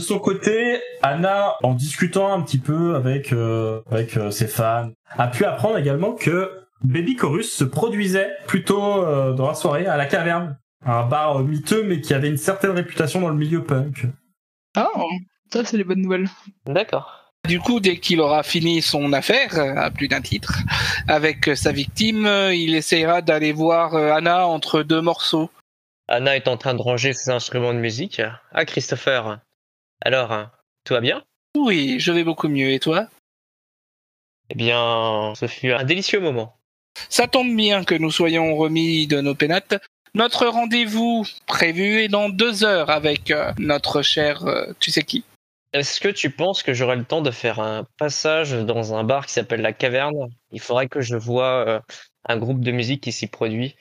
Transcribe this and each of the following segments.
Son côté, Anna, en discutant un petit peu avec euh, avec euh, ses fans, a pu apprendre également que Baby Chorus se produisait plutôt euh, dans la soirée à la Caverne, un bar miteux mais qui avait une certaine réputation dans le milieu punk. Ah, ça c'est les bonnes nouvelles. D'accord. Du coup, dès qu'il aura fini son affaire, à plus d'un titre, avec sa victime, il essayera d'aller voir Anna entre deux morceaux. Anna est en train de ranger ses instruments de musique. Ah, Christopher. Alors, hein, tout va bien? Oui, je vais beaucoup mieux. Et toi? Eh bien, ce fut un délicieux moment. Ça tombe bien que nous soyons remis de nos pénates. Notre rendez-vous prévu est dans deux heures avec euh, notre cher euh, tu sais qui. Est-ce que tu penses que j'aurai le temps de faire un passage dans un bar qui s'appelle La Caverne? Il faudrait que je vois euh, un groupe de musique qui s'y produit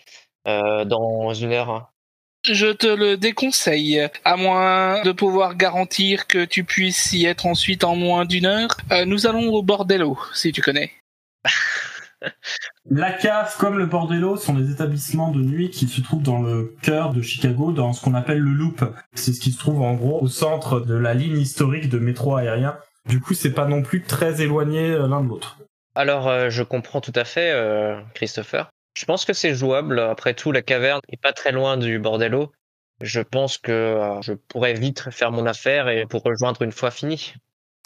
dans une heure. Je te le déconseille, à moins de pouvoir garantir que tu puisses y être ensuite en moins d'une heure. Euh, nous allons au Bordello, si tu connais. La cave comme le Bordello sont des établissements de nuit qui se trouvent dans le cœur de Chicago, dans ce qu'on appelle le Loop. C'est ce qui se trouve en gros au centre de la ligne historique de métro aérien. Du coup, c'est pas non plus très éloigné euh, l'un de l'autre. Alors, euh, je comprends tout à fait, Christopher. Je pense que c'est jouable. Après tout, la caverne est pas très loin du bordello. Je pense que euh, je pourrais vite faire mon affaire et pour rejoindre une fois fini.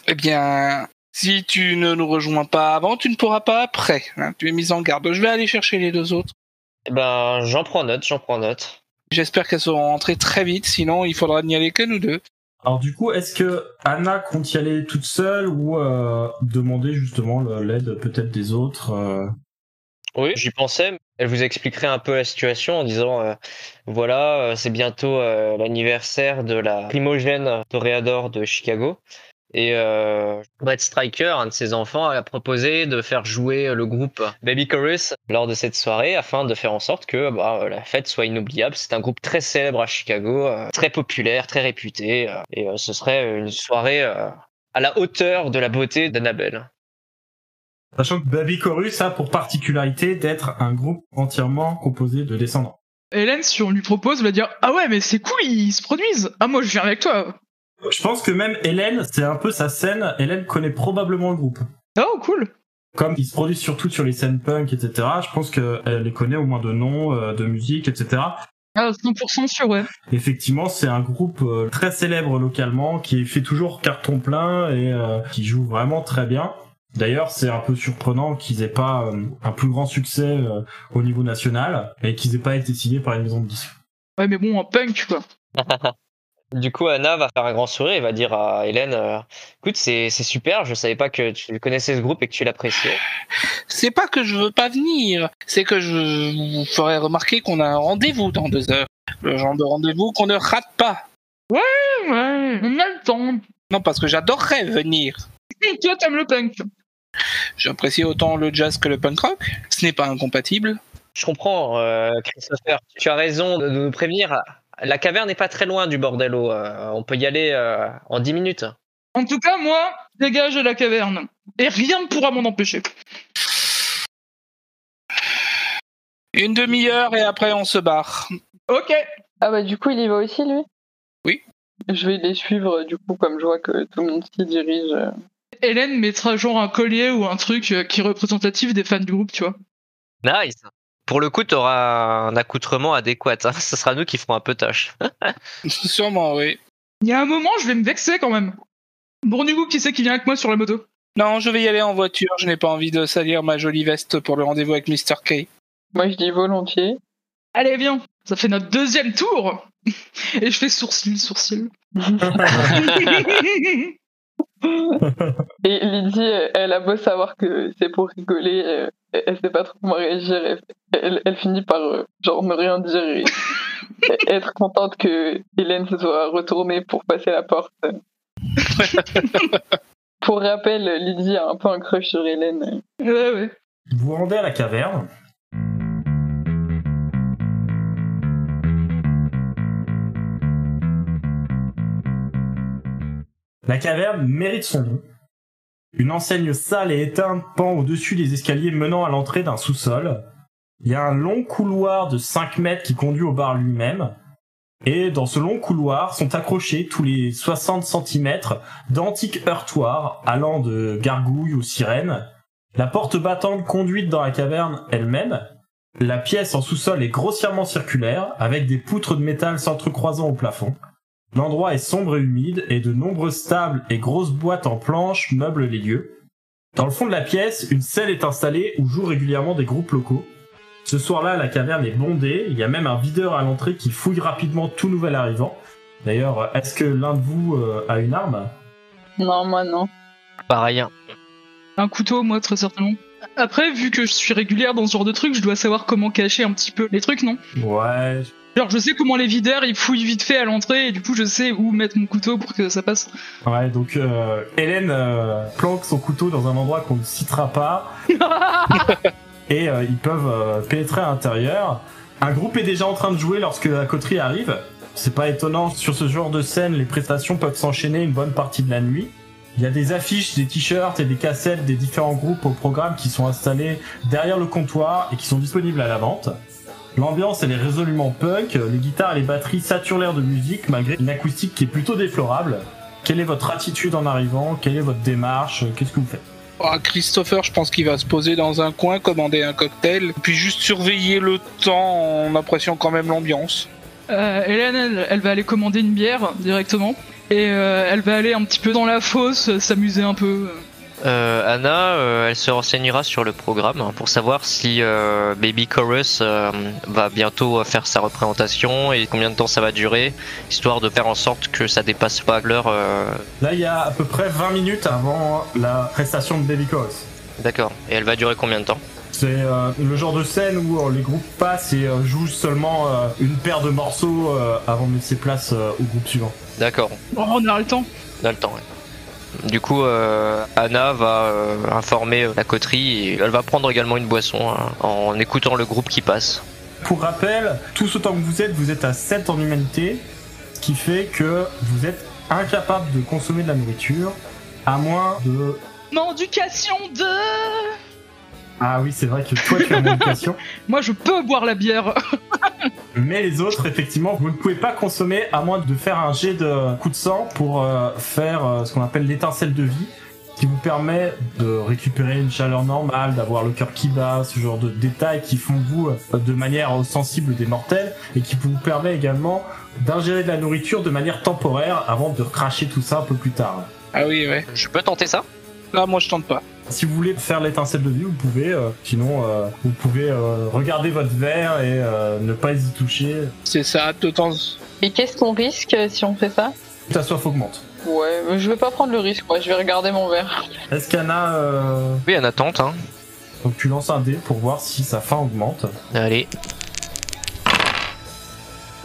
Eh bien, si tu ne nous rejoins pas avant, tu ne pourras pas après. Hein. tu es mis en garde. Je vais aller chercher les deux autres. Eh ben, j'en prends note, j'en prends note. J'espère qu'elles seront rentrées très vite, sinon il faudra n'y aller que nous deux. Alors du coup, est-ce que Anna compte y aller toute seule ou euh, demander justement l'aide peut-être des autres euh oui, j'y pensais. Elle vous expliquerait un peu la situation en disant euh, voilà, euh, c'est bientôt euh, l'anniversaire de la primogène toréador de Chicago. Et Brett Striker, un de ses enfants, a proposé de faire jouer le groupe Baby Chorus lors de cette soirée afin de faire en sorte que bah, la fête soit inoubliable. C'est un groupe très célèbre à Chicago, très populaire, très réputé. et ce serait une soirée à la hauteur de la beauté d'Annabelle. Sachant que Baby Chorus a pour particularité d'être un groupe entièrement composé de descendants. Hélène, si on lui propose, va dire Ah ouais, mais c'est cool, ils se produisent. Ah, moi, je viens avec toi. Je pense que même Hélène, c'est un peu sa scène. Hélène connaît probablement le groupe. Oh, cool. Comme ils se produisent surtout sur les scènes punk, etc., je pense qu'elle les connaît au moins de noms, euh, de musique, etc. Ah, 100% sûr, ouais. Effectivement, c'est un groupe euh, très célèbre localement, qui fait toujours carton plein et euh, qui joue vraiment très bien. D'ailleurs, c'est un peu surprenant qu'ils aient pas euh, un plus grand succès euh, au niveau national et qu'ils aient pas été signés par une maison de disques. Ouais, mais bon, en punk, quoi. du coup, Anna va faire un grand sourire et va dire à Hélène euh, Écoute, c'est super, je savais pas que tu connaissais ce groupe et que tu l'appréciais. C'est pas que je veux pas venir, c'est que je vous ferai remarquer qu'on a un rendez-vous dans deux heures. Le genre de rendez-vous qu'on ne rate pas. Ouais, ouais, on a le temps. Non, parce que j'adorerais venir. Toi, t'aimes le punk. J'apprécie autant le jazz que le punk rock. Ce n'est pas incompatible. Je comprends, euh, Christopher. Tu as raison de nous prévenir. La caverne n'est pas très loin du bordello. Euh, on peut y aller euh, en 10 minutes. En tout cas, moi, dégage de la caverne. Et rien ne pourra m'en empêcher. Une demi-heure et après on se barre. Ok. Ah bah du coup, il y va aussi, lui? Oui. Je vais les suivre, du coup, comme je vois que tout le monde s'y dirige. Hélène mettra genre un collier ou un truc euh, qui est représentatif des fans du groupe, tu vois. Nice. Pour le coup, tu auras un accoutrement adéquat. Hein. Ce sera nous qui ferons un peu tâche. Sûrement, oui. Il y a un moment, je vais me vexer quand même. Bon, du coup, qui c'est qui vient avec moi sur la moto? Non, je vais y aller en voiture. Je n'ai pas envie de salir ma jolie veste pour le rendez-vous avec Mr. K. Moi, je dis volontiers. Allez, viens. Ça fait notre deuxième tour Et je fais sourcil, sourcil. Et Lydie, elle a beau savoir que c'est pour rigoler, euh, elle sait pas trop comment réagir. Elle, elle- elle finit par euh, genre ne rien dire et être contente que Hélène se soit retournée pour passer la porte. pour rappel, Lydie a un peu un crush sur Hélène. Ouais, vous rendez à la caverne. La caverne mérite son nom. Une enseigne sale et éteinte pend au-dessus des escaliers menant à l'entrée d'un sous-sol. Il y a un long couloir de 5 mètres qui conduit au bar lui-même. Et dans ce long couloir sont accrochés tous les 60 cm d'antiques heurtoirs allant de gargouilles aux sirènes, la porte battante conduite dans la caverne elle-même. La pièce en sous-sol est grossièrement circulaire, avec des poutres de métal s'entrecroisant au plafond. L'endroit est sombre et humide, et de nombreuses tables et grosses boîtes en planches meublent les lieux. Dans le fond de la pièce, une scène est installée où jouent régulièrement des groupes locaux. Ce soir-là, la caverne est bondée, il y a même un videur à l'entrée qui fouille rapidement tout nouvel arrivant. D'ailleurs, est-ce que l'un de vous euh, a une arme? Non, moi non. Pareil. Un couteau, moi, très certainement. Après, vu que je suis régulière dans ce genre de truc, je dois savoir comment cacher un petit peu les trucs, non? Ouais, Genre, je sais comment les videurs, ils fouillent vite fait à l'entrée, et du coup, je sais où mettre mon couteau pour que ça passe. Ouais, donc euh, Hélène euh, planque son couteau dans un endroit qu'on ne citera pas et euh, ils peuvent euh, pénétrer à l'intérieur. Un groupe est déjà en train de jouer lorsque la coterie arrive. C'est pas étonnant, sur ce genre de scène, les prestations peuvent s'enchaîner une bonne partie de la nuit. Il y a des affiches, des t-shirts et des cassettes des différents groupes au programme qui sont installés derrière le comptoir et qui sont disponibles à la vente. L'ambiance elle est résolument punk, les guitares et les batteries saturent l'air de musique malgré une acoustique qui est plutôt déplorable. Quelle est votre attitude en arrivant? Quelle est votre démarche? Qu'est-ce que vous faites? Ah, Christopher, je pense qu'il va se poser dans un coin, commander un cocktail, puis juste surveiller le temps en appréciant quand même l'ambiance. Euh, Hélène, elle, elle va aller commander une bière directement. Et euh, elle va aller un petit peu dans la fosse, s'amuser un peu. Euh, Anna, euh, elle se renseignera sur le programme hein, pour savoir si euh, Baby Chorus euh, va bientôt faire sa représentation et combien de temps ça va durer, histoire de faire en sorte que ça dépasse pas l'heure. euh, Là, il y a à peu près 20 minutes avant la prestation de Baby Chorus. D'accord. Et elle va durer combien de temps? C'est euh, le genre de scène où euh, les groupes passent et euh, jouent seulement euh, une paire de morceaux euh, avant de laisser place euh, au groupe suivant. D'accord. Oh, on a le temps. On a le temps, ouais. Du coup, euh, Anna va euh, informer euh, la coterie et elle va prendre également une boisson hein, en écoutant le groupe qui passe. Pour rappel, tous autant que vous êtes, vous êtes à 7 en humanité, ce qui fait que vous êtes incapable de consommer de la nourriture, à moins de... Mendication de... Ah oui, c'est vrai que toi tu as une éducation, Moi, je peux boire la bière. mais les autres, effectivement, vous ne pouvez pas consommer à moins de faire un jet de coup de sang pour euh, faire euh, ce qu'on appelle l'étincelle de vie, qui vous permet de récupérer une chaleur normale, d'avoir le cœur qui bat, ce genre de détails qui font de vous euh, de manière sensible des mortels, et qui vous permet également d'ingérer de la nourriture de manière temporaire avant de cracher tout ça un peu plus tard. Ah oui, ouais. Je peux tenter ça? Là, moi, je tente pas. Si vous voulez faire l'étincelle de vie, vous pouvez. euh, sinon, euh, vous pouvez euh, regarder votre verre et euh, ne pas y toucher. C'est ça, de temps. Et qu'est-ce qu'on risque euh, si on fait ça? Ta soif augmente. Ouais, mais je vais pas prendre le risque, moi, je vais regarder mon verre. Est-ce qu'Anna... Euh... Oui, Anna tente. Hein. Donc tu lances un dé pour voir si sa faim augmente. Allez.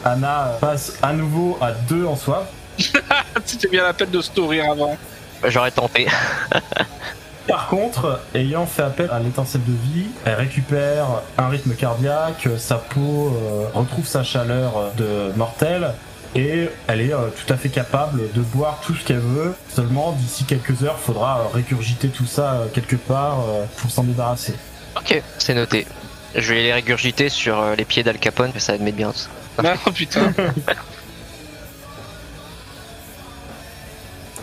Anna passe à nouveau à 2 en soif. C'était bien la peine de se nourrir avant. J'aurais tenté. Par contre, ayant fait appel à l'étincelle de vie, elle récupère un rythme cardiaque, sa peau euh, retrouve sa chaleur euh, de mortelle et elle est euh, tout à fait capable de boire tout ce qu'elle veut. Seulement, d'ici quelques heures, faudra euh, régurgiter tout ça euh, quelque part euh, pour s'en débarrasser. Ok, c'est noté. Je vais les régurgiter sur euh, les pieds d'Al Capone, ça va te mettre bien. ça. Ah putain.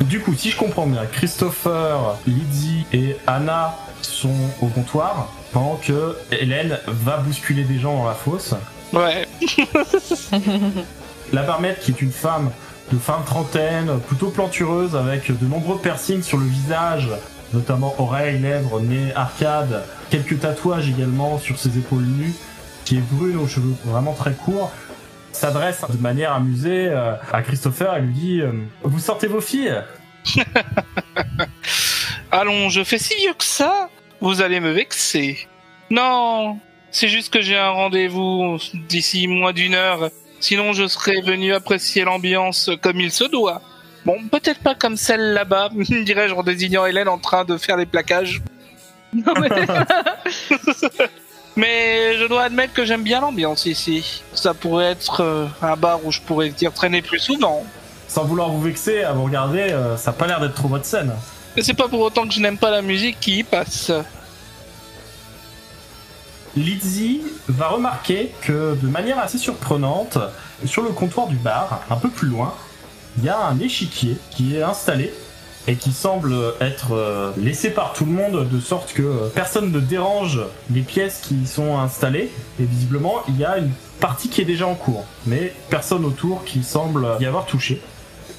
Du coup, si je comprends bien, Christopher, Lydie et Anna sont au comptoir pendant que Hélène va bousculer des gens dans la fosse. Ouais. La barmaid, qui est une femme de fin de trentaine, plutôt plantureuse, avec de nombreux piercings sur le visage, notamment oreilles, lèvres, nez, arcades, quelques tatouages également sur ses épaules nues, qui est brune aux cheveux vraiment très courts, s'adresse de manière amusée euh, à Christopher et lui dit euh, Vous sortez vos filles Allons, je fais si vieux que ça Vous allez me vexer. Non, c'est juste que j'ai un rendez-vous d'ici moins d'une heure. Sinon, je serais venu apprécier l'ambiance comme il se doit. Bon, peut-être pas comme celle là-bas, dirais-je en désignant Hélène en train de faire les plaquages. Non, mais- Mais je dois admettre que j'aime bien l'ambiance ici. Ça pourrait être euh, un bar où je pourrais dire traîner plus souvent. Sans vouloir vous vexer, à vous regarder, euh, ça a pas l'air d'être trop votre scène. Et c'est pas pour autant que je n'aime pas la musique qui y passe. Lizzie va remarquer que de manière assez surprenante, sur le comptoir du bar, un peu plus loin, il y a un échiquier qui est installé et qui semble être euh, laissé par tout le monde de sorte que euh, personne ne dérange les pièces qui y sont installées et visiblement il y a une partie qui est déjà en cours mais personne autour qui semble y avoir touché.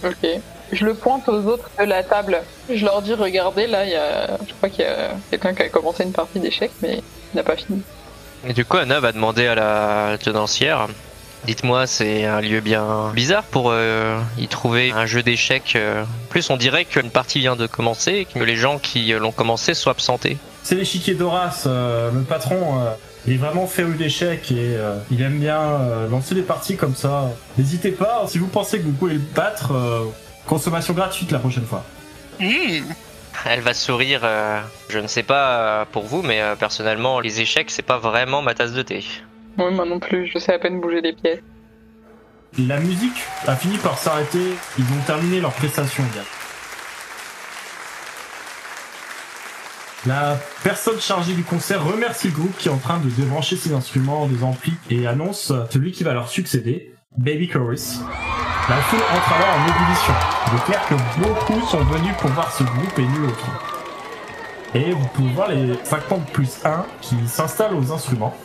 Ok. Je le pointe aux autres de la table. Je leur dis, regardez, là, il y a... je crois qu'il y a quelqu'un qui a commencé une partie d'échecs, mais il n'a pas fini. Et du coup, Anna va demander à la tenancière Dites-moi, c'est un lieu bien bizarre pour euh, y trouver un jeu d'échecs. euh. En plus, on dirait qu'une partie vient de commencer et que les gens qui l'ont commencé soient absentés. C'est l'échiquier d'Horace, euh, le patron. euh, il est vraiment féru d'échecs et euh, il aime bien euh, lancer des parties comme ça. N'hésitez pas, si vous pensez que vous pouvez le battre, euh, consommation gratuite la prochaine fois. Hmm. Elle va sourire. euh, je ne sais pas euh, pour vous, mais euh, personnellement, les échecs, c'est pas vraiment ma tasse de thé. Oui, moi non plus, je sais à peine bouger les pièces. La musique a fini par s'arrêter, ils ont terminé leur prestation. La personne chargée du concert remercie le groupe qui est en train de débrancher ses instruments des amplis et annonce celui qui va leur succéder, Baby Chorus. La foule entre alors en ébullition. Il est clair que beaucoup sont venus pour voir ce groupe et nul autre. Et vous pouvez voir les 50 plus 1 qui s'installent aux instruments.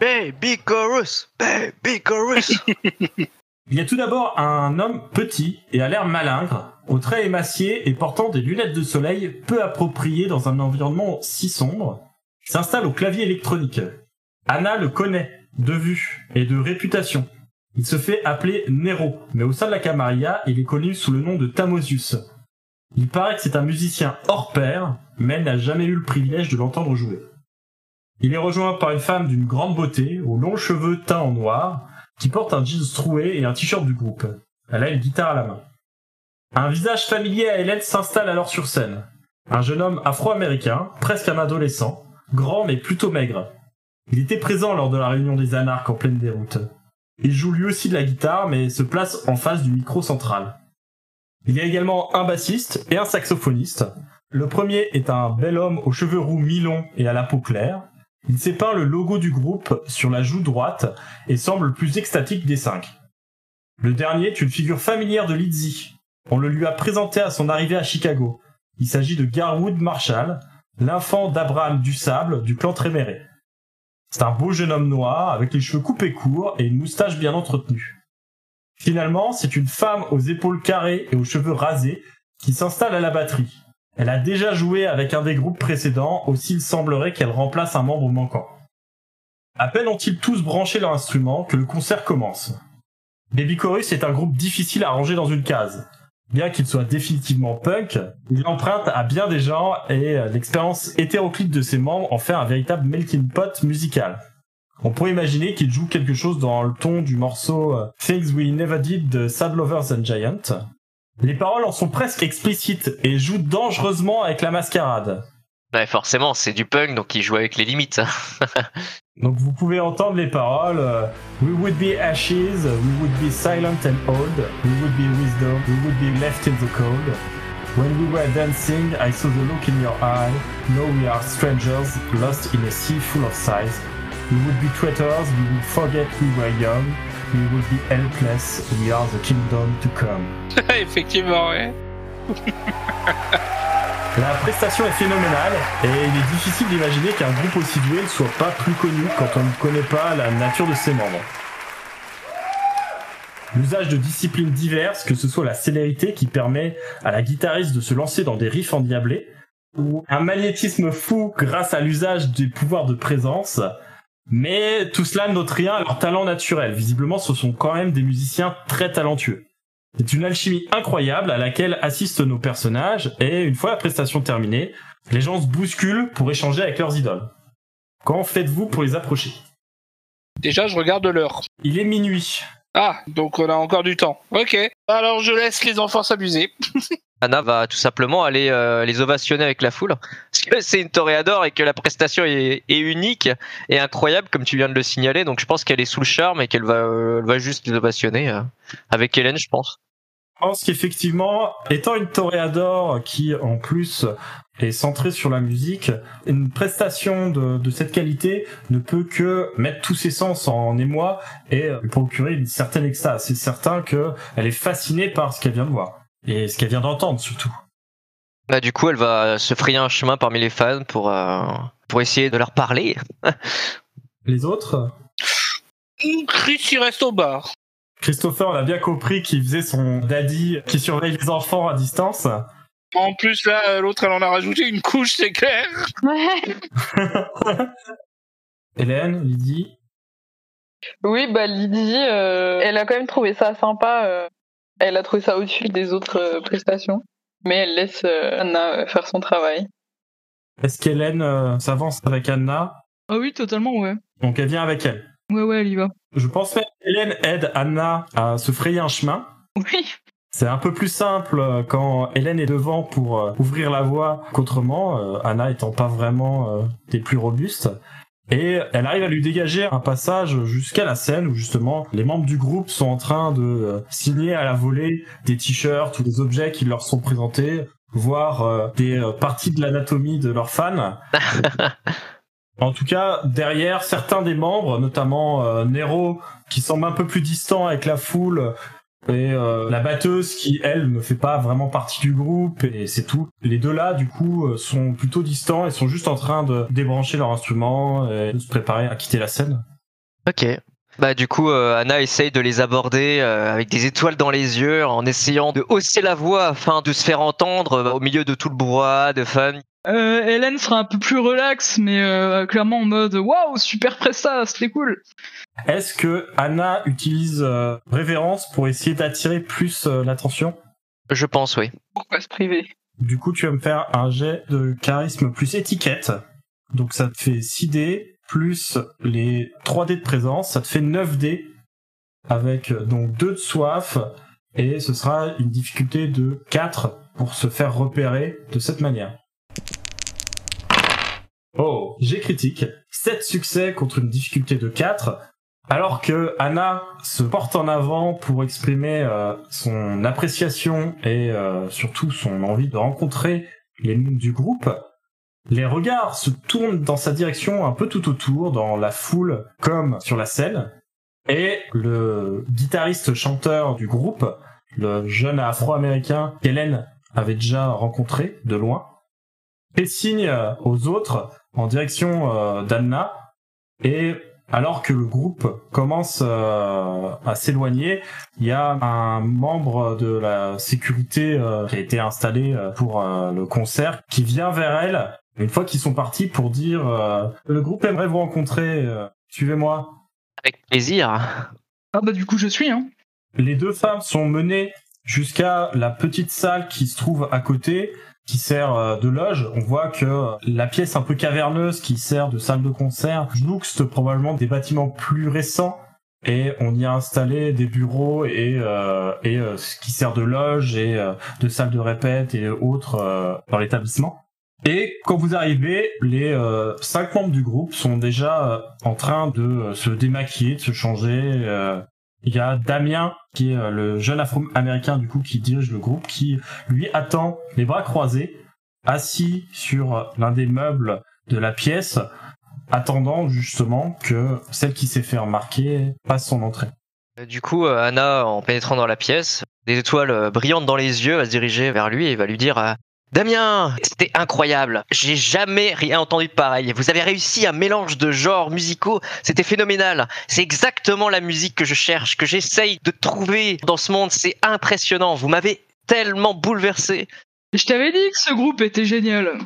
Baby chorus, baby chorus. Il y a tout d'abord un homme petit et à l'air malingre, aux traits émaciés et portant des lunettes de soleil peu appropriées dans un environnement si sombre, s'installe au clavier électronique. Anna le connaît, de vue et de réputation. Il se fait appeler Nero, mais au sein de la Camarilla, il est connu sous le nom de Tamosius. Il paraît que c'est un musicien hors pair, mais n'a jamais eu le privilège de l'entendre jouer. Il est rejoint par une femme d'une grande beauté, aux longs cheveux teints en noir, qui porte un jeans troué et un t-shirt du groupe. Elle a une guitare à la main. Un visage familier à Hélène s'installe alors sur scène. Un jeune homme afro-américain, presque un adolescent, grand mais plutôt maigre. Il était présent lors de la réunion des anarches en pleine déroute. Il joue lui aussi de la guitare mais se place en face du micro central. Il y a également un bassiste et un saxophoniste. Le premier est un bel homme aux cheveux roux mi-longs et à la peau claire. Il peint le logo du groupe sur la joue droite et semble le plus extatique des cinq. Le dernier est une figure familière de Lizzie. On le lui a présenté à son arrivée à Chicago. Il s'agit de Garwood Marshall, l'enfant d'Abraham Dussable du clan Tréméré. C'est un beau jeune homme noir avec les cheveux coupés courts et une moustache bien entretenue. Finalement, c'est une femme aux épaules carrées et aux cheveux rasés qui s'installe à la batterie. Elle a déjà joué avec un des groupes précédents, aussi il semblerait qu'elle remplace un membre manquant. À peine ont-ils tous branché leur instrument que le concert commence. Baby Chorus est un groupe difficile à ranger dans une case. Bien qu'il soit définitivement punk, il emprunte à bien des genres et euh, l'expérience hétéroclite de ses membres en fait un véritable melting pot musical. On pourrait imaginer qu'il joue quelque chose dans le ton du morceau euh, Things We Never Did de Sad Lovers and Giant. Les paroles en sont presque explicites et jouent dangereusement avec la mascarade. Ouais, forcément, c'est du punk, donc il joue avec les limites. Donc vous pouvez entendre les paroles euh, We would be ashes, we would be silent and old, we would be wisdom, we would be left in the cold. When we were dancing, I saw the look in your eye. Now we are strangers, lost in a sea full of sighs. We would be traitors, we would forget we were young. We would be helpless, we are the kingdom to come. Effectivement, ouais. La prestation est phénoménale et il est difficile d'imaginer qu'un groupe aussi doué ne soit pas plus connu quand on ne connaît pas la nature de ses membres. L'usage de disciplines diverses, que ce soit la célérité qui permet à la guitariste de se lancer dans des riffs endiablés, ou un magnétisme fou grâce à l'usage des pouvoirs de présence, Mais tout cela n'ôte rien à leur talent naturel. Visiblement, ce sont quand même des musiciens très talentueux. C'est une alchimie incroyable à laquelle assistent nos personnages, et une fois la prestation terminée, les gens se bousculent pour échanger avec leurs idoles. Quand faites-vous pour les approcher? Déjà, je regarde l'heure. Il est minuit. Ah, donc on a encore du temps. Ok. Alors je laisse les enfants s'amuser. Anna va tout simplement aller euh, les ovationner avec la foule. Parce que c'est une toréador et que la prestation est, est unique et incroyable, comme tu viens de le signaler. Donc je pense qu'elle est sous le charme et qu'elle va, euh, va juste les ovationner euh, avec Hélène, je pense. Je pense qu'effectivement, étant une toréador qui en plus est centrée sur la musique, une prestation de, de cette qualité ne peut que mettre tous ses sens en émoi et lui procurer une certaine extase. C'est certain qu'elle est fascinée par ce qu'elle vient de voir et ce qu'elle vient d'entendre surtout. Bah, du coup, elle va se frayer un chemin parmi les fans pour, euh, pour essayer de leur parler. Les autres Chris, il reste au bar. Christopher, on a bien compris qu'il faisait son daddy qui surveille les enfants à distance. En plus, là, l'autre, elle en a rajouté une couche, c'est clair. Ouais. Hélène, Lydie, Oui, bah Lydie, euh, elle a quand même trouvé ça sympa. euh, elle a trouvé ça au-dessus des autres euh, prestations. Mais elle laisse euh, Anna euh, faire son travail. est-ce qu'Hélène euh, s'avance avec Anna? Ah oui, totalement, ouais. Donc elle vient avec elle. Ouais, ouais, elle y va. Je pense même qu'Hélène aide Anna à se frayer un chemin. Oui. C'est un peu plus simple quand Hélène est devant pour ouvrir la voie qu'autrement, Anna étant pas vraiment des plus robustes. Et elle arrive à lui dégager un passage jusqu'à la scène où justement les membres du groupe sont en train de euh, signer à la volée des t-shirts ou des objets qui leur sont présentés, voire euh, des euh, parties de l'anatomie de leurs fans. En tout cas, derrière certains des membres, notamment euh, Nero, qui semble un peu plus distant avec la foule, et euh, la batteuse qui, elle, ne fait pas vraiment partie du groupe, et c'est tout. Les deux là, du coup, euh, sont plutôt distants et sont juste en train de débrancher leur instrument et de se préparer à quitter la scène. Ok. Bah du coup, euh, Anna essaye de les aborder euh, avec des étoiles dans les yeux, en essayant de hausser la voix afin de se faire entendre euh, au milieu de tout le brouhaha de fans. Euh, Hélène sera un peu plus relax, mais euh, clairement en mode waouh, super presta, c'était cool. Est-ce que Anna utilise euh, révérence pour essayer d'attirer plus euh, l'attention? Je pense, oui. Pourquoi se priver Du coup, tu vas me faire un jet de charisme plus étiquette. Donc ça te fait 6 dés plus les 3 dés de présence, ça te fait 9 dés avec euh, donc 2 de soif et ce sera une difficulté de 4 pour se faire repérer de cette manière. Oh, j'ai critique. 7 succès contre une difficulté de 4. Alors que Anna se porte en avant pour exprimer euh, son appréciation et euh, surtout son envie de rencontrer les membres du groupe, les regards se tournent dans sa direction un peu tout autour, dans la foule comme sur la scène, et le guitariste chanteur du groupe, le jeune afro-américain qu'Hélène avait déjà rencontré de loin, fait signe aux autres en direction euh, d'Anna, et alors que le groupe commence euh, à s'éloigner, il y a un membre de la sécurité euh, qui a été installé euh, pour euh, le concert qui vient vers elle une fois qu'ils sont partis pour dire euh, le groupe aimerait vous rencontrer, euh, suivez-moi. Avec plaisir. Ah bah du coup je suis, hein. Les deux femmes sont menées jusqu'à la petite salle qui se trouve à côté, qui sert euh, de loge. On voit que la pièce un peu caverneuse qui sert de salle de concert jouxte probablement des bâtiments plus récents. Et on y a installé des bureaux et, euh, et euh, ce qui sert de loge et euh, de salle de répète et autres euh, dans l'établissement. Et quand vous arrivez, les euh, cinq membres du groupe sont déjà euh, en train de euh, se démaquiller, de se changer. Il y a Damien, qui est euh, le jeune afro-américain du coup qui dirige le groupe, qui lui attend les bras croisés, assis sur euh, l'un des meubles de la pièce, attendant justement que celle qui s'est fait remarquer passe son entrée. Euh, Du coup, Anna, en pénétrant dans la pièce, des étoiles brillantes dans les yeux, va se diriger vers lui et va lui dire Damien, c'était incroyable. J'ai jamais rien entendu de pareil. Vous avez réussi un mélange de genres musicaux. C'était phénoménal. C'est exactement la musique que je cherche, que j'essaye de trouver dans ce monde. C'est impressionnant. Vous m'avez tellement bouleversé. Je t'avais dit que ce groupe était génial.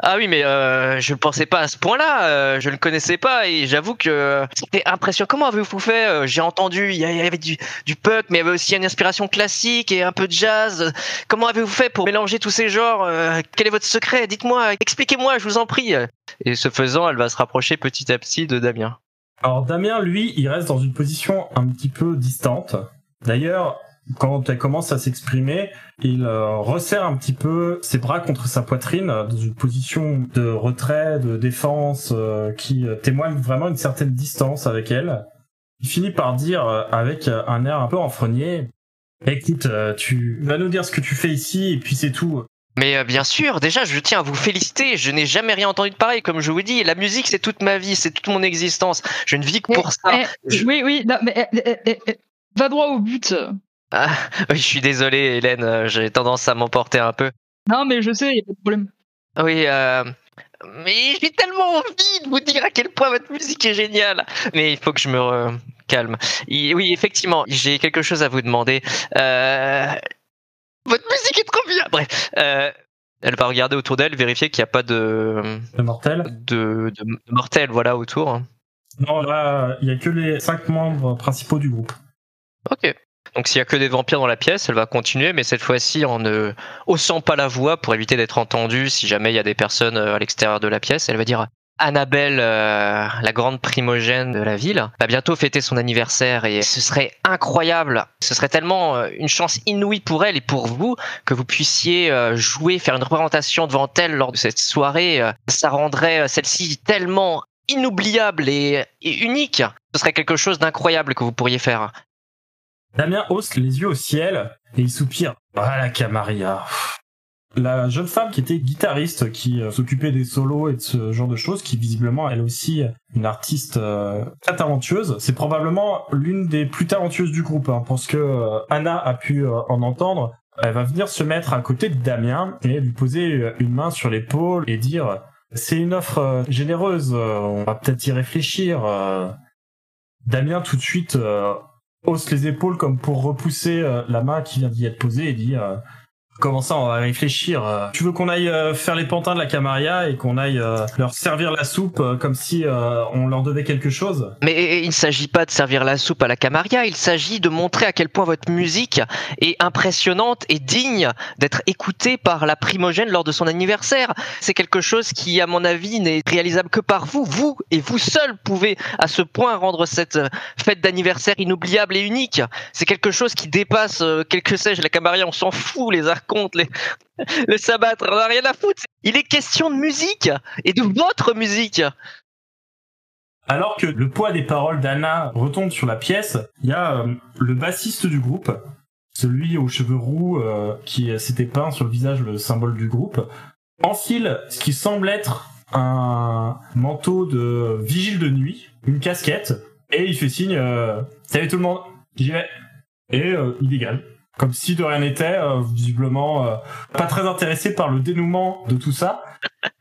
Ah oui, mais euh, je ne pensais pas à ce point-là. euh, je ne connaissais pas et j'avoue que c'était impressionnant. Comment avez-vous fait Euh, J'ai entendu, il y avait du, du punk, mais il y avait aussi une inspiration classique et un peu de jazz. Comment avez-vous fait pour mélanger tous ces genres Euh, Quel est votre secret? Dites-moi, expliquez-moi, je vous en prie. Et ce faisant, elle va se rapprocher petit à petit de Damien. Alors Damien, lui, il reste dans une position un petit peu distante. D'ailleurs, quand elle commence à s'exprimer, il euh, resserre un petit peu ses bras contre sa poitrine euh, dans une position de retrait, de défense, euh, qui témoigne vraiment une certaine distance avec elle. Il finit par dire avec un air un peu enfrenier, écoute, tu vas nous dire ce que tu fais ici et puis c'est tout. Mais euh, bien sûr, déjà, je tiens à vous féliciter. Je n'ai jamais rien entendu de pareil, comme je vous dis. La musique, c'est toute ma vie, c'est toute mon existence. Je ne vis que pour ça. Eh, Je- Oui, oui, non, mais eh, eh, eh, eh, va droit au but. Ah, oui, je suis désolé, Hélène. euh, J'ai tendance à m'emporter un peu. Non, mais je sais, y a pas de problème. Oui, euh, mais j'ai tellement envie de vous dire à quel point votre musique est géniale. Mais il faut que je me re- calme. Il- oui, effectivement, j'ai quelque chose à vous demander. Euh, votre musique est trop bien. Bref, euh, elle va regarder autour d'elle, vérifier qu'il n'y a pas de Le mortel? de, de, de mortels, voilà, autour. Non, là, il y a que les cinq membres principaux du groupe. Ok. Donc s'il y a que des vampires dans la pièce, elle va continuer, mais cette fois-ci en ne haussant pas la voix pour éviter d'être entendue si jamais il y a des personnes euh, à l'extérieur de la pièce. Elle va dire Annabelle, euh, la grande primogène de la ville, va bientôt fêter son anniversaire et ce serait incroyable. Ce serait tellement euh, une chance inouïe pour elle et pour vous que vous puissiez jouer, faire une représentation devant elle lors de cette soirée. Ça rendrait celle-ci tellement inoubliable et unique. Ce serait quelque chose d'incroyable que vous pourriez faire. Damien hausse les yeux au ciel et il soupire. Ah la Camarilla. La jeune femme qui était guitariste, qui euh, s'occupait des solos et de ce genre de choses, qui visiblement elle aussi une artiste euh, très talentueuse, c'est probablement l'une des plus talentueuses du groupe, hein, parce que euh, Anna a pu en entendre. Elle va venir se mettre à côté de Damien et lui poser une main sur l'épaule et dire c'est une offre généreuse, on va peut-être y réfléchir. Damien tout de suite hausse les épaules comme pour repousser euh, la main qui vient d'y être posée et dit comment ça on va réfléchir euh. tu veux qu'on aille euh, faire les pantins de la Camarilla et qu'on aille euh, leur servir la soupe comme si on leur devait quelque chose? Mais il ne s'agit pas de servir la soupe à la Camarilla, il s'agit de montrer à quel point votre musique est impressionnante et digne d'être écoutée par la primogène lors de son anniversaire. C'est quelque chose qui, à mon avis, n'est réalisable que par vous. Vous et vous seul pouvez à ce point rendre cette fête d'anniversaire inoubliable et unique. C'est quelque chose qui dépasse, euh, quel que sais-je, la Camarilla, on s'en fout, les archontes, les, les sabbats, on n'a rien à foutre. Il est question de musique et de votre musique. alors que le poids des paroles d'Anna retombe sur la pièce il y a euh, le bassiste du groupe celui aux cheveux roux euh, qui s'était peint sur le visage le symbole du groupe enfile ce qui semble être un manteau de vigile de nuit, une casquette, et il fait signe euh, Salut tout le monde, j'y vais. Et il dégage. Comme si de rien n'était, euh, visiblement euh, pas très intéressé par le dénouement de tout ça.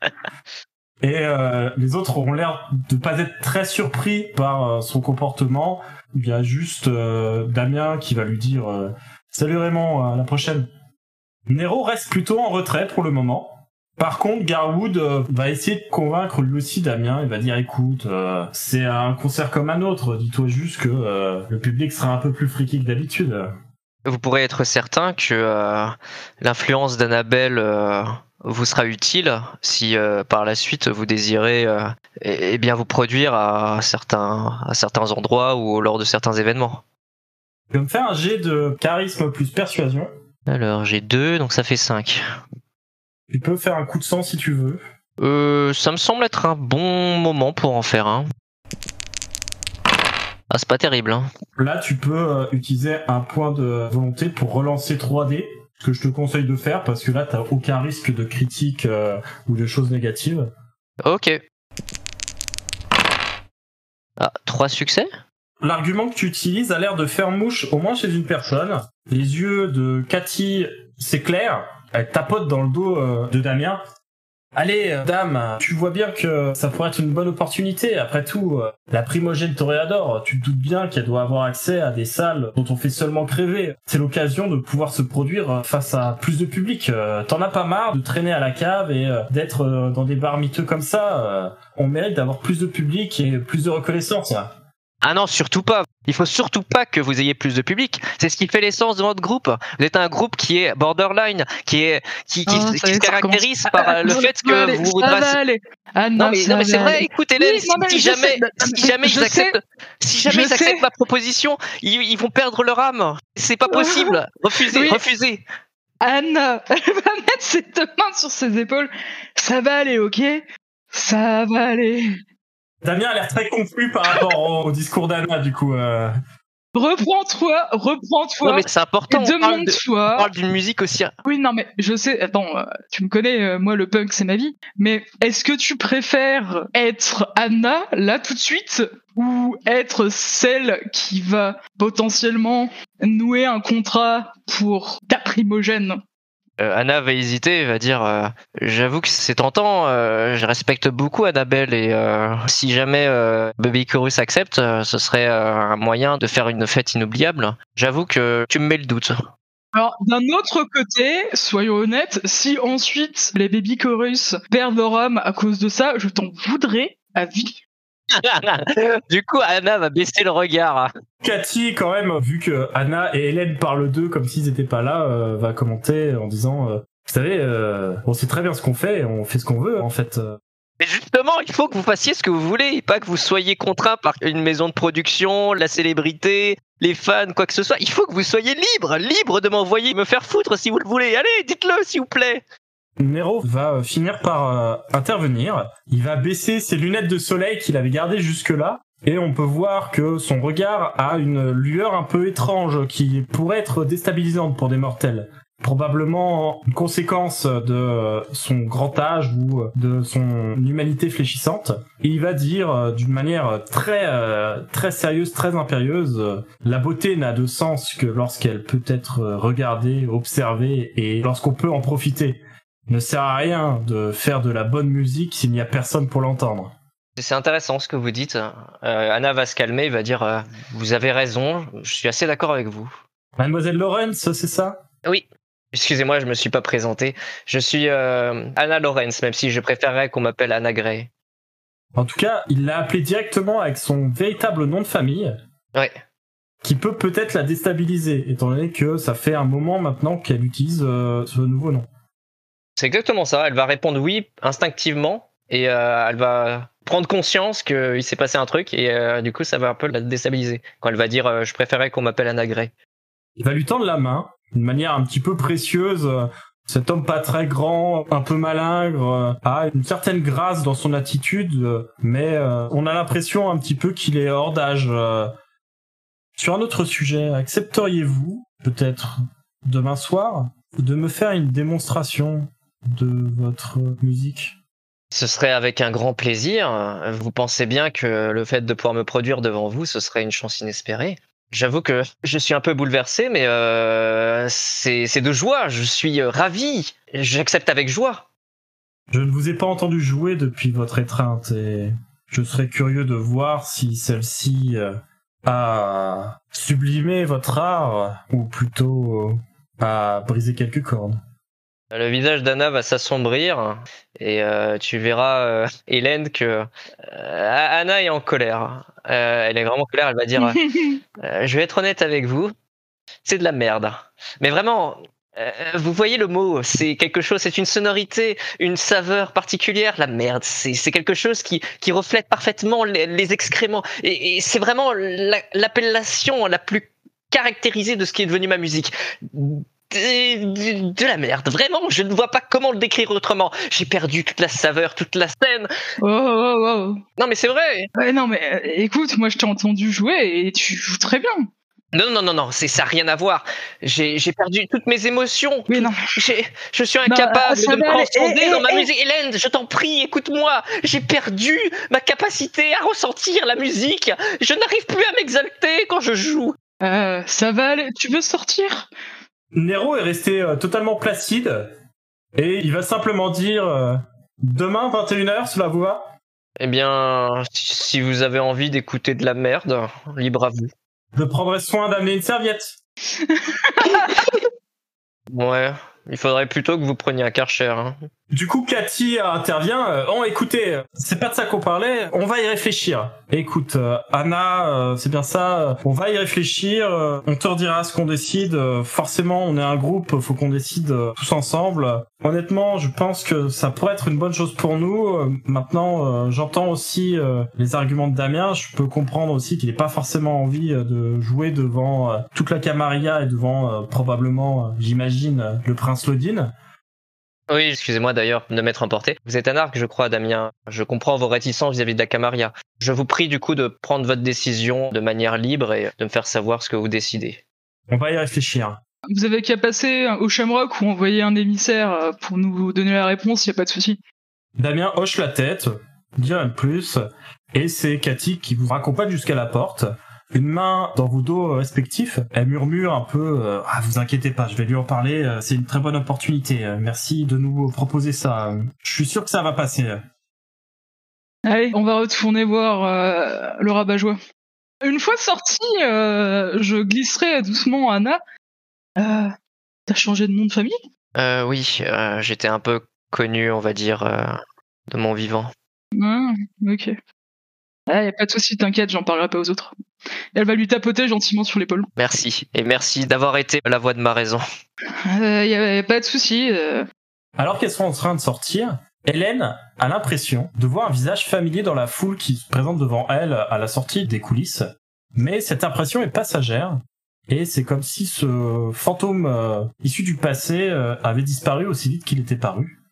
Et euh, les autres ont l'air de pas être très surpris par son comportement. Il y a juste euh, Damien qui va lui dire euh, Salut Raymond, à la prochaine. Nero reste plutôt en retrait pour le moment. Par contre, Garwood va essayer de convaincre lui aussi Damien. Il va dire écoute, euh, c'est un concert comme un autre. Dis-toi juste que le public sera un peu plus friqué que d'habitude. Vous pourrez être certain que euh, l'influence d'Annabelle euh, vous sera utile si euh, par la suite vous désirez eh, eh bien vous produire à certains, à certains endroits ou lors de certains événements. Je vais me faire un jet de charisme plus persuasion. Alors j'ai deux, donc ça fait cinq. Tu peux faire un coup de sang si tu veux. Euh, ça me semble être un bon moment pour en faire un. Ah, c'est pas terrible, hein. Là, tu peux euh, utiliser un point de volonté pour relancer 3D, ce que je te conseille de faire parce que là, t'as aucun risque de critique euh, ou de choses négatives. Ok. Ah, trois succès? L'argument que tu utilises a l'air de faire mouche au moins chez une personne. Les yeux de Cathy s'éclairent, elle tapote dans le dos euh, de Damien. Allez, dame, tu vois bien que ça pourrait être une bonne opportunité. Après tout, euh, la primogène Toréador, tu te doutes bien qu'elle doit avoir accès à des salles dont on fait seulement crever. C'est l'occasion de pouvoir se produire euh, face à plus de public. Euh, T'en as pas marre de traîner à la cave et d'être dans des bars miteux comme ça. On mérite d'avoir plus de public et plus de reconnaissance. Ah non, surtout pas. Il faut surtout pas que vous ayez plus de public. C'est ce qui fait l'essence de votre groupe. Vous êtes un groupe qui est borderline, qui est qui, qui, Oh, qui se caractérise par euh, le Ah, fait ça va que aller, vous aller. Anna, Non mais, non, mais c'est vrai, écoute Hélène, Oui, non, si jamais, si jamais ils acceptent, si jamais ils acceptent ma proposition, ils, ils vont perdre leur âme. C'est pas possible. Refusez, Oui. refusez. Anna, elle va mettre ses deux mains sur ses épaules. Ça va aller, ok? Ça va aller. Damien a l'air très confus par rapport au, au discours d'Anna, du coup. euh. Reprends-toi, Non reprends-toi. mais c'est important. et On parle, de- on demande-toi. parle d'une musique aussi. Oui, non, mais je sais. Attends, euh, tu me connais, euh, moi, le punk, c'est ma vie. Mais est-ce que tu préfères être Anna, là, tout de suite, ou être celle qui va potentiellement nouer un contrat pour ta primogène? Euh, Anna va hésiter, va dire euh, J'avoue que c'est tentant, euh, je respecte beaucoup Annabelle et si jamais Baby Chorus accepte, ce serait un moyen de faire une fête inoubliable. J'avoue que tu me mets le doute. Alors, d'un autre côté, soyons honnêtes, si ensuite les baby chorus perdent leur âme à cause de ça, je t'en voudrais à vie. Du coup, Anna va baisser le regard. Cathy, quand même, vu que Anna et Hélène parlent d'eux comme s'ils étaient pas là, euh, va commenter en disant euh, Vous savez, euh, on sait très bien ce qu'on fait, on fait ce qu'on veut, en fait. euh. Mais justement, il faut que vous fassiez ce que vous voulez, pas que vous soyez contraint par une maison de production, la célébrité, les fans, quoi que ce soit. Il faut que vous soyez libre, libre de m'envoyer me faire foutre si vous le voulez. Allez, dites-le s'il vous plaît. Nero va euh, finir par euh, intervenir. Il va baisser ses lunettes de soleil qu'il avait gardées jusque-là. Et on peut voir que son regard a une lueur un peu étrange qui pourrait être déstabilisante pour des mortels. Probablement une conséquence de son grand âge ou de son humanité fléchissante. Et il va dire euh, d'une manière très très sérieuse, très impérieuse, la beauté n'a de sens que lorsqu'elle peut être regardée, observée et lorsqu'on peut en profiter ne sert à rien de faire de la bonne musique s'il n'y a personne pour l'entendre. C'est intéressant ce que vous dites. Euh, Anna va se calmer et va dire euh, Vous avez raison, je suis assez d'accord avec vous. Mademoiselle Lawrence, c'est ça? Oui. Excusez-moi, je me suis pas présenté. Je suis euh, Anna Lawrence, même si je préférerais qu'on m'appelle Anna Gray. En tout cas, il l'a appelée directement avec son véritable nom de famille, Ouais. qui peut peut-être la déstabiliser, étant donné que ça fait un moment maintenant qu'elle utilise ce nouveau nom. C'est exactement ça. Elle va répondre oui instinctivement et euh, elle va prendre conscience qu'il s'est passé un truc et euh, du coup ça va un peu la déstabiliser. Quand elle va dire euh, je préférais qu'on m'appelle Anna Gray. Il va lui tendre la main, d'une manière un petit peu précieuse. Cet homme pas très grand, un peu malingre, a une certaine grâce dans son attitude, mais on a l'impression un petit peu qu'il est hors d'âge. Sur un autre sujet, accepteriez-vous, peut-être demain soir, de me faire une démonstration? De votre musique Ce serait avec un grand plaisir. Vous pensez bien que le fait de pouvoir me produire devant vous, ce serait une chance inespérée. J'avoue que je suis un peu bouleversé, mais euh, c'est de joie. Je suis euh, ravi. J'accepte avec joie. Je ne vous ai pas entendu jouer depuis votre étreinte et je serais curieux de voir si celle-ci euh, a sublimé votre art ou plutôt a brisé quelques cordes. Le visage d'Anna va s'assombrir et euh, tu verras, euh, Hélène, que euh, Anna est en colère. Euh, elle est vraiment en colère. Elle va dire Je vais être honnête avec vous, c'est de la merde. Mais vraiment, vous voyez le mot, c'est quelque chose, c'est une sonorité, une saveur particulière. La merde, c'est quelque chose qui, qui reflète parfaitement les, les excréments. Et, et c'est vraiment la- l'appellation la plus caractérisée de ce qui est devenu ma musique. De, la merde, vraiment, je ne vois pas comment le décrire autrement. J'ai perdu toute la saveur, toute la scène. Oh, oh, oh. Non, mais c'est vrai. Ouais, non, mais euh, écoute, moi je t'ai entendu jouer et tu joues très bien. Non, non, non, non, c'est ça, n'a rien à voir. J'ai perdu toutes mes émotions. Oui, non. Je suis incapable de me transcender Eh, dans ma eh. musique. Hélène, je t'en prie, écoute-moi. J'ai perdu ma capacité à ressentir la musique. Je n'arrive plus à m'exalter quand je joue. Euh, ça va aller. Tu veux sortir? Nero est resté euh, totalement placide et il va simplement dire euh, Demain, 21h, cela vous va? Eh bien, si vous avez envie d'écouter de la merde, libre à vous. Je prendrai soin d'amener une serviette. Ouais, il faudrait plutôt que vous preniez un karcher. Hein. Du coup, Cathy intervient. Euh, oh, écoutez, c'est pas de ça qu'on parlait. On va y réfléchir. Écoute, euh, Anna, euh, c'est bien ça. euh, On va y réfléchir. euh, On te redira ce qu'on décide. euh, Forcément, on est un groupe. Faut qu'on décide euh, tous ensemble. Honnêtement, je pense que ça pourrait être une bonne chose pour nous. Euh, Maintenant, euh, j'entends aussi euh, les arguments de Damien. Je peux comprendre aussi qu'il n'ait pas forcément envie euh, de jouer devant euh, toute la Camarilla et devant euh, probablement, euh, j'imagine, euh, le prince Lodin. Oui, excusez-moi d'ailleurs de m'être emporté. Vous êtes un arc, je crois, Damien. Je comprends vos réticences vis-à-vis de la Camarilla. Je vous prie du coup de prendre votre décision de manière libre et de me faire savoir ce que vous décidez. On va y réfléchir. Vous avez qu'à passer au Shamrock ou envoyer un émissaire euh, pour nous donner la réponse, y a pas de souci. Damien hoche la tête, dit rien de plus, et c'est Cathy qui vous raccompagne jusqu'à la porte. Une main dans vos dos respectifs, elle murmure un peu euh, Ah, vous inquiétez pas, je vais lui en parler, euh, c'est une très bonne opportunité. euh, Merci de nous proposer ça. Je suis sûr que ça va passer. Allez, on va retourner voir euh, le rabat-joie. Une fois sorti, euh, je glisserai doucement Anna. Euh, T'as changé de nom de famille? Euh, oui, euh, j'étais un peu connu, on va dire, euh, de mon vivant. Ah, ok. Ah, y a pas de souci, t'inquiète, j'en parlerai pas aux autres. Elle va lui tapoter gentiment sur l'épaule. Merci. Et merci d'avoir été la voix de ma raison. Euh, y, a, pas de souci. euh. Alors qu'elles sont en train de sortir, Hélène a l'impression de voir un visage familier dans la foule qui se présente devant elle à la sortie des coulisses. Mais cette impression est passagère, et c'est comme si ce fantôme euh, issu du passé euh, avait disparu aussi vite qu'il était paru.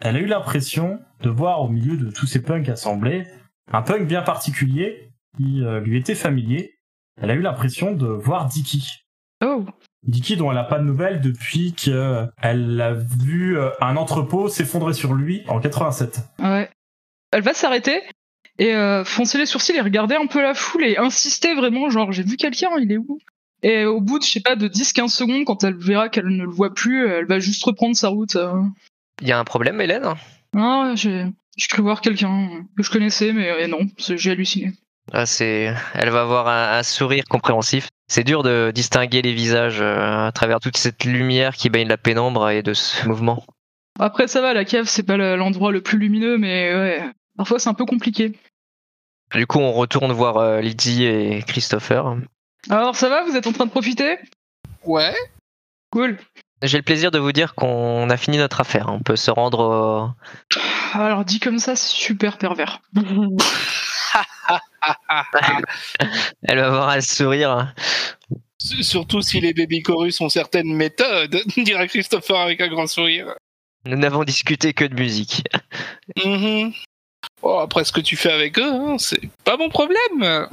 Elle a eu l'impression de voir au milieu de tous ces punks assemblés un punk bien particulier qui euh, lui était familier. Elle a eu l'impression de voir Dicky. Oh, Dicky dont elle n'a pas de nouvelles depuis qu'elle a vu euh, un entrepôt s'effondrer sur lui en 87. ouais. Elle va s'arrêter et euh, foncer les sourcils et regarder un peu la foule et insister vraiment, genre, j'ai vu quelqu'un, il est où? Et au bout de, je sais pas, de 10-15 secondes, quand elle verra qu'elle ne le voit plus, elle va juste reprendre sa route. euh. Il y a un problème, Hélène? Ah, j'ai j'ai cru voir quelqu'un que je connaissais, mais euh, non, j'ai halluciné. Ah, c'est, elle va avoir un, un sourire compréhensif. C'est dur de distinguer les visages euh, à travers toute cette lumière qui baigne la pénombre et de ce mouvement. Après, ça va, la cave, c'est pas le- l'endroit le plus lumineux, mais ouais, parfois c'est un peu compliqué. Du coup, on retourne voir euh, Lydie et Christopher. Alors, ça va, vous êtes en train de profiter? Ouais. Cool. J'ai le plaisir de vous dire qu'on a fini notre affaire. On peut se rendre au... Alors, dit comme ça, c'est super pervers. Elle va avoir un sourire. S- Surtout si les baby chorus ont certaines méthodes, dirait Christopher avec un grand sourire. Nous n'avons discuté que de musique. Mhm. Oh, après ce que tu fais avec eux, hein, c'est pas mon problème.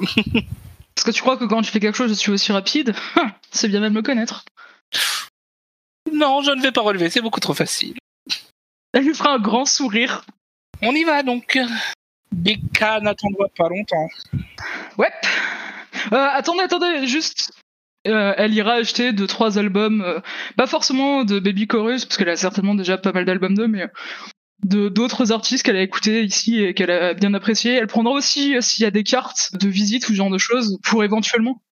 Parce que tu crois que quand tu fais quelque chose, je suis aussi rapide? C'est bien même me connaître. Non, je ne vais pas relever, c'est beaucoup trop facile. Elle lui fera un grand sourire. On y va donc. K n'attendra pas longtemps. Ouais. Euh, attendez, attendez, juste. Euh, elle ira acheter deux trois albums, euh, pas forcément de Baby Chorus parce qu'elle a certainement déjà pas mal d'albums d'eux, mais euh, de d'autres artistes qu'elle a écoutés ici et qu'elle a bien apprécié. Elle prendra aussi s'il y a des cartes de visite ou ce genre de choses pour éventuellement.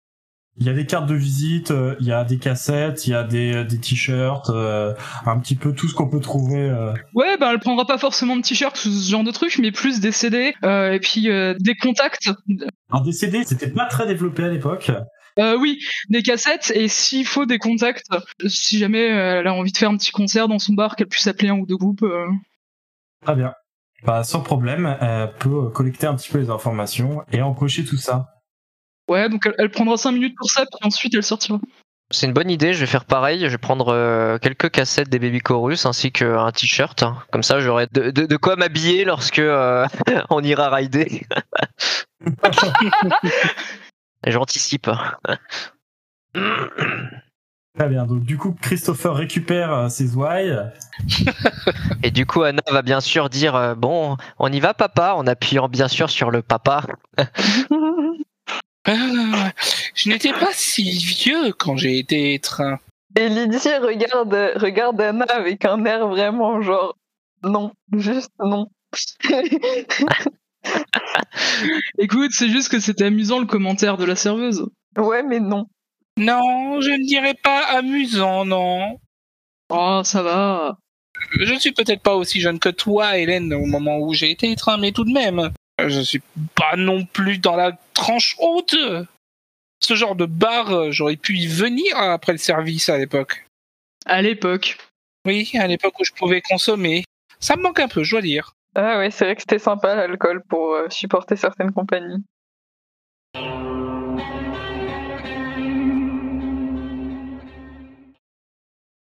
Il y a des cartes de visite, euh, il y a des cassettes, il y a des, des t-shirts, euh, un petit peu tout ce qu'on peut trouver. euh. Ouais, ben elle prendra pas forcément de t-shirts ou ce genre de trucs, mais plus des CD euh, et puis euh, des contacts. Alors des CD, c'était pas très développé à l'époque. Euh, oui, des cassettes et s'il faut des contacts, si jamais euh, elle a envie de faire un petit concert dans son bar, qu'elle puisse appeler un ou deux groupes. euh. Très bien. Bah, sans problème, elle peut collecter un petit peu les informations et empocher tout ça. Ouais, donc elle, elle prendra 5 minutes pour ça, puis ensuite elle sortira. C'est une bonne idée, je vais faire pareil. Je vais prendre euh, quelques cassettes des Baby Chorus ainsi qu'un t-shirt. Comme ça, j'aurai de, de- de quoi m'habiller lorsque euh, on ira rider. J'anticipe. Très bien. Donc du coup, Christopher récupère euh, ses ouailles. Et du coup, Anna va bien sûr dire euh, Bon, on y va, papa, en appuyant bien sûr sur le papa. Ah, je n'étais pas si vieux quand j'ai été étreint. Et Lydie regarde, regarde Anna avec un air vraiment genre Non, juste non. Écoute, c'est juste que c'était amusant le commentaire de la serveuse. ouais, mais non. Non, je ne dirais pas amusant, non. Oh, ça va. Je ne suis peut-être pas aussi jeune que toi, Hélène, au moment où j'ai été étreint, mais tout de même, je suis pas non plus dans la tranche haute. Ce genre de bar, euh, j'aurais pu y venir après le service à l'époque. À l'époque. Oui, à l'époque où je pouvais consommer. Ça me manque un peu, je dois dire. Ah ouais, c'est vrai que c'était sympa l'alcool pour euh, supporter certaines compagnies.